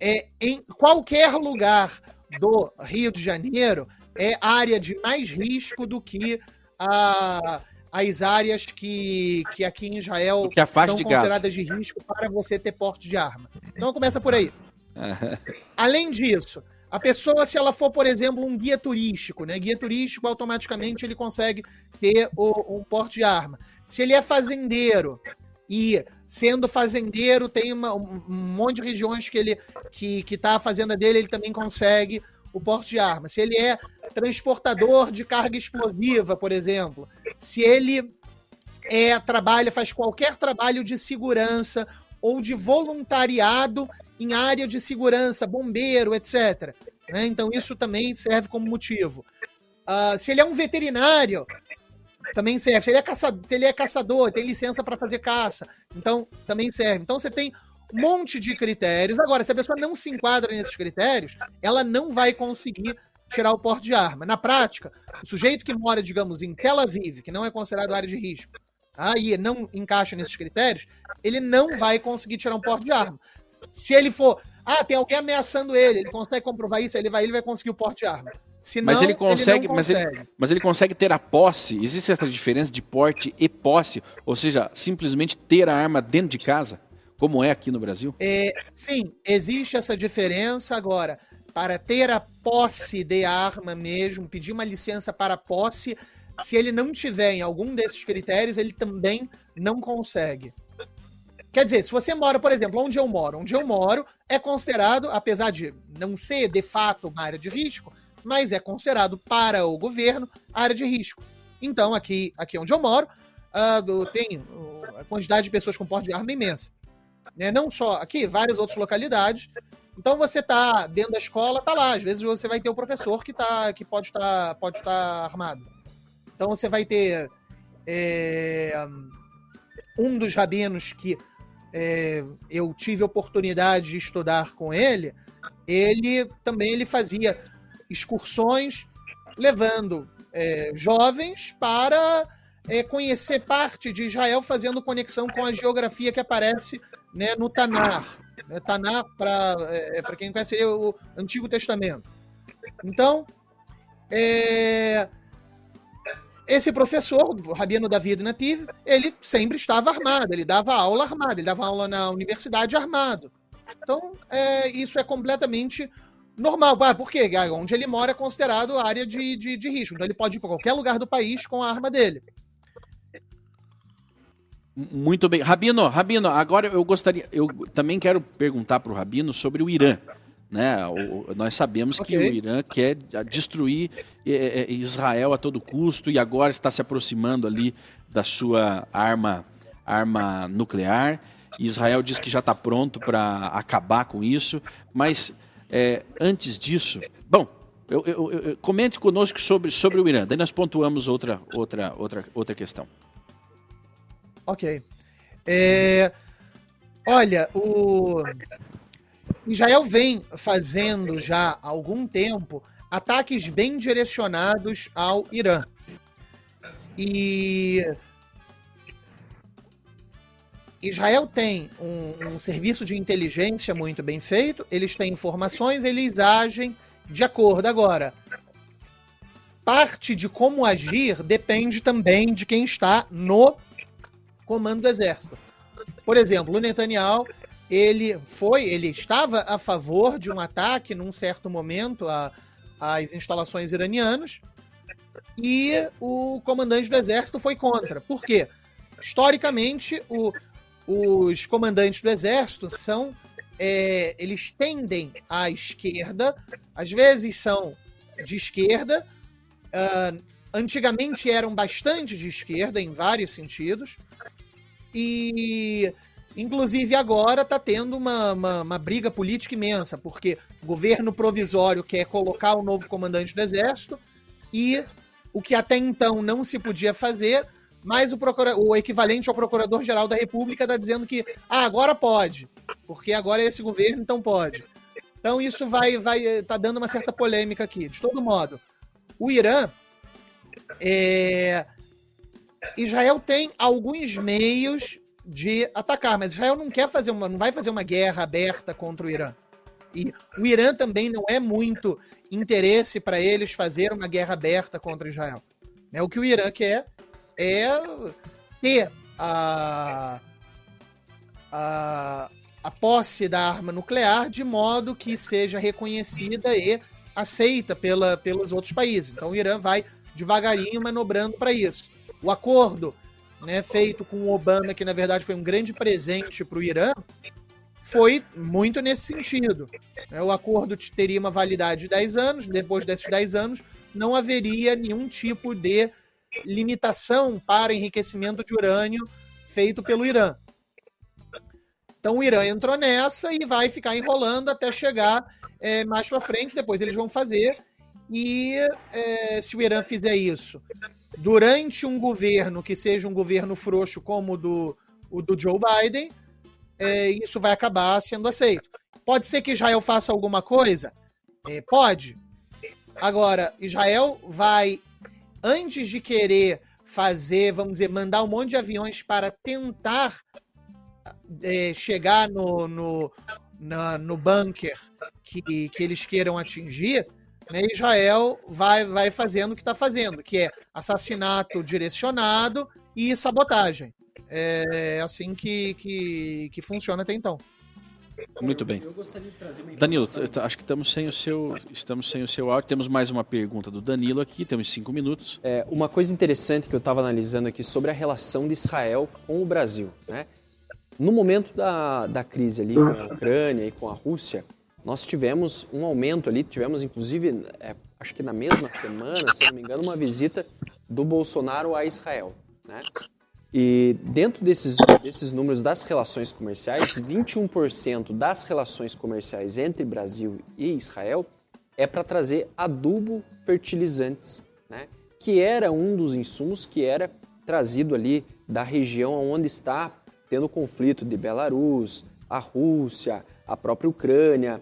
é, em qualquer lugar do Rio de Janeiro é área de mais risco do que a, as áreas que, que aqui em Israel que são de consideradas de risco para você ter porte de arma. Então começa por aí. Além disso, a pessoa, se ela for, por exemplo, um guia turístico, né? Guia turístico, automaticamente ele consegue ter o, um porte de arma. Se ele é fazendeiro e sendo fazendeiro tem uma, um, um, monte de regiões que ele que que tá a fazenda dele, ele também consegue o porte de arma. Se ele é transportador de carga explosiva, por exemplo, se ele é trabalha, faz qualquer trabalho de segurança ou de voluntariado em área de segurança, bombeiro, etc. Né? Então isso também serve como motivo. Uh, se ele é um veterinário, também serve. Se ele é caçador, se ele é caçador tem licença para fazer caça, então também serve. Então você tem um monte de critérios. Agora, se a pessoa não se enquadra nesses critérios, ela não vai conseguir tirar o porte de arma. Na prática, o sujeito que mora, digamos, em Tel Aviv, que não é considerado área de risco, aí não encaixa nesses critérios, ele não vai conseguir tirar um porte de arma. Se ele for, ah, tem alguém ameaçando ele, ele consegue comprovar isso, ele vai, ele vai conseguir o porte de arma. Senão, mas ele consegue, ele mas, ele, mas ele consegue ter a posse. Existe essa diferença de porte e posse, ou seja, simplesmente ter a arma dentro de casa, como é aqui no Brasil? É, sim, existe essa diferença agora. Para ter a posse de arma mesmo, pedir uma licença para posse, se ele não tiver em algum desses critérios, ele também não consegue. Quer dizer, se você mora, por exemplo, onde eu moro, onde eu moro é considerado, apesar de não ser de fato uma área de risco, mas é considerado para o governo área de risco. Então, aqui, aqui onde eu moro, uh, tem a quantidade de pessoas com porte de arma imensa. Né? Não só aqui, várias outras localidades. Então você tá dentro da escola, tá lá. Às vezes você vai ter o professor que, tá, que pode estar pode estar armado. Então você vai ter é, um dos rabinos que é, eu tive oportunidade de estudar com ele, ele também ele fazia excursões levando é, jovens para é, conhecer parte de Israel, fazendo conexão com a geografia que aparece né, no Tanar. Né, Tanar, para é, quem conhece, seria o Antigo Testamento. Então, é, esse professor, o Rabino David Nativ, ele sempre estava armado, ele dava aula armado, ele dava aula na universidade armado. Então, é, isso é completamente normal. Ah, por quê? Onde ele mora é considerado área de, de, de risco. Então, ele pode ir para qualquer lugar do país com a arma dele. Muito bem. Rabino, Rabino, agora eu gostaria, eu também quero perguntar para o Rabino sobre o Irã. Né? O, nós sabemos okay. que o Irã quer destruir é, é, Israel a todo custo e agora está se aproximando ali da sua arma, arma nuclear. Israel diz que já está pronto para acabar com isso, mas É, antes disso, bom, eu, eu, eu, comente conosco sobre, sobre o Irã, daí nós pontuamos outra, outra, outra, outra questão. Ok. É, olha, o Israel vem fazendo já há algum tempo ataques bem direcionados ao Irã. E Israel tem um, um, serviço de inteligência muito bem feito, eles têm informações, eles agem de acordo. Agora, parte de como agir depende também de quem está no comando do exército. Por exemplo, o Netanyahu, ele foi, ele estava a favor de um ataque num certo momento às instalações iranianas e o comandante do exército foi contra. Por quê? Historicamente, o, os comandantes do exército são é, eles tendem à esquerda, às vezes são de esquerda, uh, antigamente eram bastante de esquerda em vários sentidos, e inclusive agora está tendo uma, uma, uma, briga política imensa, porque o governo provisório quer colocar o novo comandante do exército, e o que até então não se podia fazer mas o, procura... o equivalente ao Procurador-Geral da República está dizendo que ah, agora pode, porque agora é esse governo, então pode. Então isso vai vai tá dando uma certa polêmica aqui. De todo modo, o Irã é... Israel tem alguns meios de atacar, mas Israel não quer fazer uma, não vai fazer uma guerra aberta contra o Irã. E o Irã também não é muito interesse para eles fazer uma guerra aberta contra Israel. É o que o Irã quer é ter a, a, a posse da arma nuclear de modo que seja reconhecida e aceita pela, pelos outros países. Então o Irã vai devagarinho manobrando para isso. O acordo né, feito com o Obama, que na verdade foi um grande presente para o Irã, foi muito nesse sentido. É, o acordo teria uma validade de 10 anos, depois desses 10 anos não haveria nenhum tipo de limitação para enriquecimento de urânio feito pelo Irã. Então o Irã entrou nessa e vai ficar enrolando até chegar é, mais para frente. Depois eles vão fazer. E é, se o Irã fizer isso durante um governo que seja um governo frouxo como o do, o do Joe Biden, é, isso vai acabar sendo aceito. Pode ser que Israel faça alguma coisa? É, pode. Agora, Israel vai antes de querer fazer, vamos dizer, mandar um monte de aviões para tentar é, chegar no, no, na, no bunker que, que eles queiram atingir, né, Israel vai, vai fazendo o que está fazendo, que é assassinato direcionado e sabotagem. É assim que, que, que funciona até então. Muito bem. Danilo, acho que estamos sem o seu, estamos sem o seu áudio. Temos mais uma pergunta do Danilo aqui. Temos cinco minutos. É, uma coisa interessante que eu estava analisando aqui sobre a relação de Israel com o Brasil, né? No momento da, da crise ali com a Ucrânia e com a Rússia, nós tivemos um aumento ali, tivemos inclusive, é, acho que na mesma semana, se não me engano, uma visita do Bolsonaro a Israel, né? E dentro desses, desses números das relações comerciais, 21% das relações comerciais entre Brasil e Israel é para trazer adubo fertilizantes, né? que era um dos insumos que era trazido ali da região onde está tendo conflito de Belarus, a Rússia, a própria Ucrânia,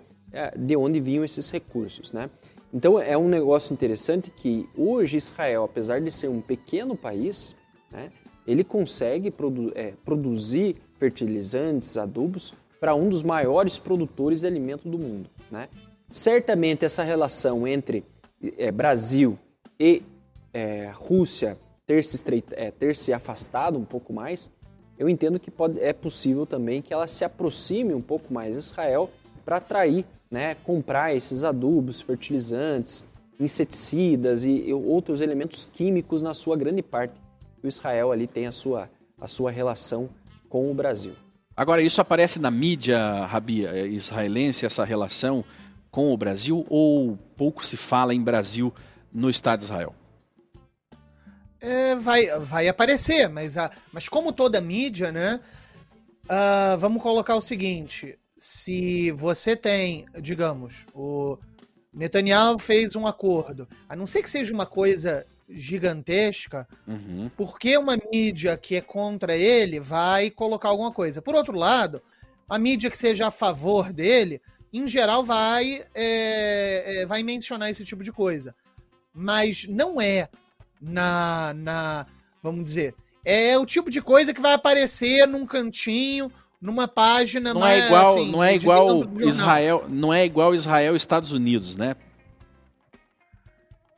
de onde vinham esses recursos. Né? Então é um negócio interessante que hoje Israel, apesar de ser um pequeno país, né, ele consegue produ é, produzir fertilizantes, adubos para um dos maiores produtores de alimento do mundo. Né? Certamente essa relação entre é, Brasil e é, Rússia ter se, é, ter se afastado um pouco mais, eu entendo que pode, é possível também que ela se aproxime um pouco mais de Israel para atrair, né, comprar esses adubos, fertilizantes, inseticidas e, e outros elementos químicos na sua grande parte o Israel ali tem a sua, a sua relação com o Brasil. Agora, isso aparece na mídia, Rabi, é, israelense, essa relação com o Brasil, ou pouco se fala em Brasil no Estado de Israel? É, vai, vai aparecer, mas, a, mas como toda mídia, né? Uh, vamos colocar o seguinte: se você tem, digamos, o Netanyahu fez um acordo, a não ser que seja uma coisa gigantesca, Uhum. por que uma mídia que é contra ele vai colocar alguma coisa? Por outro lado, a mídia que seja a favor dele, em geral, vai, é, é, vai mencionar esse tipo de coisa. Mas não é na, na. Vamos dizer. É o tipo de coisa que vai aparecer num cantinho, numa página Não mais. é igual, assim, não é igual. Israel, não é igual Israel e Estados Unidos, né?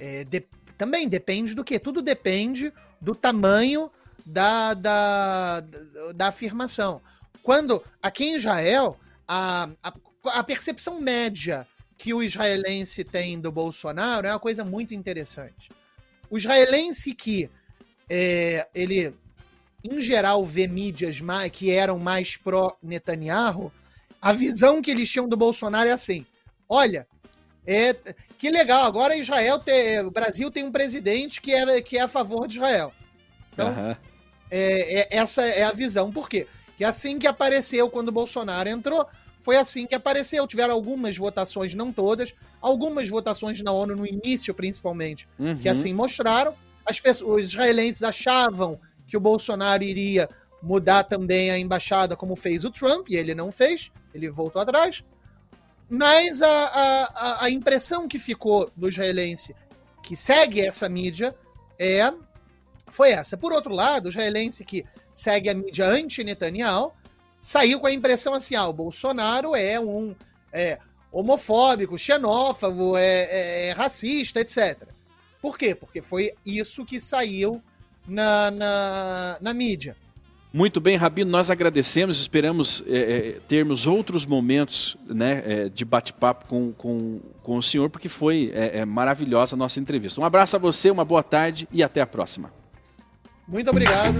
É, de- também depende do que? Tudo depende do tamanho da, da, da, da afirmação. Quando, aqui em Israel, a, a, a percepção média que o israelense tem do Bolsonaro é uma coisa muito interessante. O israelense que é, ele, em geral, vê mídias mais, que eram mais pró-Netanyahu, a visão que eles tinham do Bolsonaro é assim: olha, é, que legal, agora Israel tem, o Brasil tem um presidente que é, que é a favor de Israel. Então, Aham. é, é- essa é a visão. Por quê? Que assim que apareceu quando o Bolsonaro entrou, foi assim que apareceu. Tiveram algumas votações, não todas, algumas votações na ONU no início, principalmente, Uhum. que assim mostraram. As pessoas, os israelenses achavam que o Bolsonaro iria mudar também a embaixada, como fez o Trump, e ele não fez, ele voltou atrás. Mas a, a, a- impressão que ficou do israelense que segue essa mídia é foi essa. Por outro lado, o israelense que segue a mídia anti-Netanyahu saiu com a impressão assim: ah, o Bolsonaro é um é, homofóbico, xenófobo, é, é- é racista, etc. Por quê? Porque foi isso que saiu na, na, na mídia. Muito bem, Rabino, nós agradecemos, esperamos é, termos outros momentos né, é, de bate-papo com, com, com o senhor, porque foi é, é, maravilhosa a nossa entrevista. Um abraço a você, uma boa tarde e até a próxima. Muito obrigado.